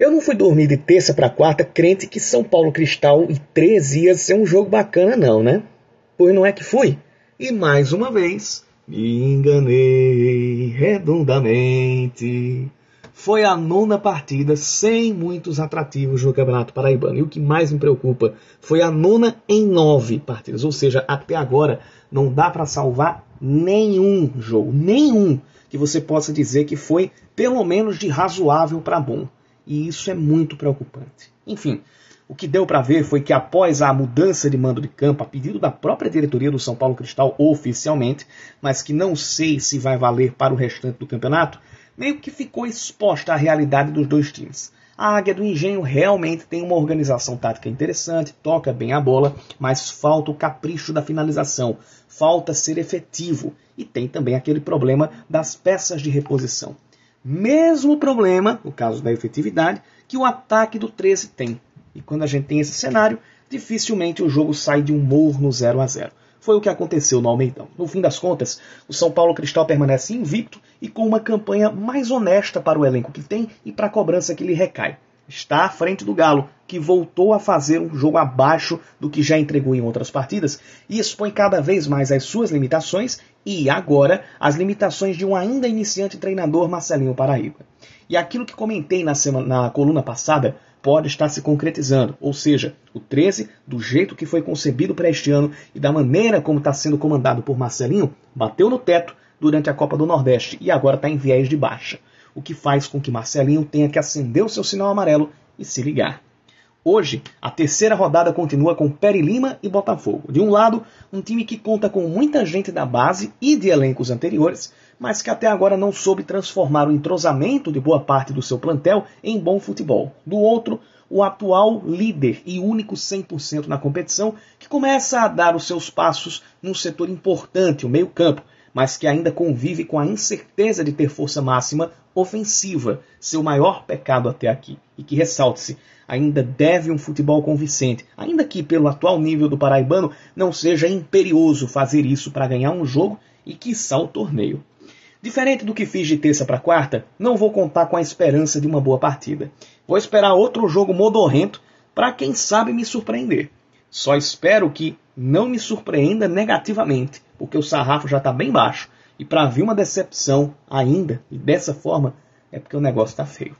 Eu não fui dormir de terça para quarta crente que São Paulo Cristal e 13 ia ser um jogo bacana, não, né? Pois não é que fui. E mais uma vez, me enganei redondamente. Foi a nona partida sem muitos atrativos no Campeonato Paraibano. E o que mais me preocupa foi a nona em nove partidas. Ou seja, até agora não dá para salvar nenhum jogo, nenhum que você possa dizer que foi pelo menos de razoável para bom. E isso é muito preocupante. Enfim, o que deu para ver foi que após a mudança de mando de campo, a pedido da própria diretoria do São Paulo Cristal oficialmente, mas que não sei se vai valer para o restante do campeonato, meio que ficou exposta à realidade dos dois times. A Águia do Engenho realmente tem uma organização tática interessante, toca bem a bola, mas falta o capricho da finalização, falta ser efetivo e tem também aquele problema das peças de reposição. Mesmo problema, no caso da efetividade, que o ataque do 13 tem. E quando a gente tem esse cenário, dificilmente o jogo sai de um morno 0 a 0. Foi o que aconteceu no Almeidão. No fim das contas, o São Paulo Cristal permanece invicto e com uma campanha mais honesta para o elenco que tem e para a cobrança que lhe recai. Está à frente do Galo, que voltou a fazer um jogo abaixo do que já entregou em outras partidas e expõe cada vez mais as suas limitações e, agora, as limitações de um ainda iniciante treinador Marcelinho Paraíba. E aquilo que comentei na, semana, na coluna passada pode estar se concretizando. Ou seja, o 13, do jeito que foi concebido para este ano e da maneira como está sendo comandado por Marcelinho, bateu no teto durante a Copa do Nordeste e agora está em viés de baixa. O que faz com que Marcelinho tenha que acender o seu sinal amarelo e se ligar. Hoje, a terceira rodada continua com Peri Lima e Botafogo. De um lado, um time que conta com muita gente da base e de elencos anteriores, mas que até agora não soube transformar o entrosamento de boa parte do seu plantel em bom futebol. Do outro, o atual líder e único 100% na competição, que começa a dar os seus passos num setor importante, o meio-campo, mas que ainda convive com a incerteza de ter força máxima ofensiva, seu maior pecado até aqui. E que ressalte-se, ainda deve um futebol convincente, ainda que pelo atual nível do paraibano não seja imperioso fazer isso para ganhar um jogo e quiçá o torneio. Diferente do que fiz de terça para quarta, não vou contar com a esperança de uma boa partida. Vou esperar outro jogo modorrento para quem sabe me surpreender. Só espero que não me surpreenda negativamente, porque o sarrafo já está bem baixo. E para vir uma decepção ainda, e dessa forma, é porque o negócio está feio.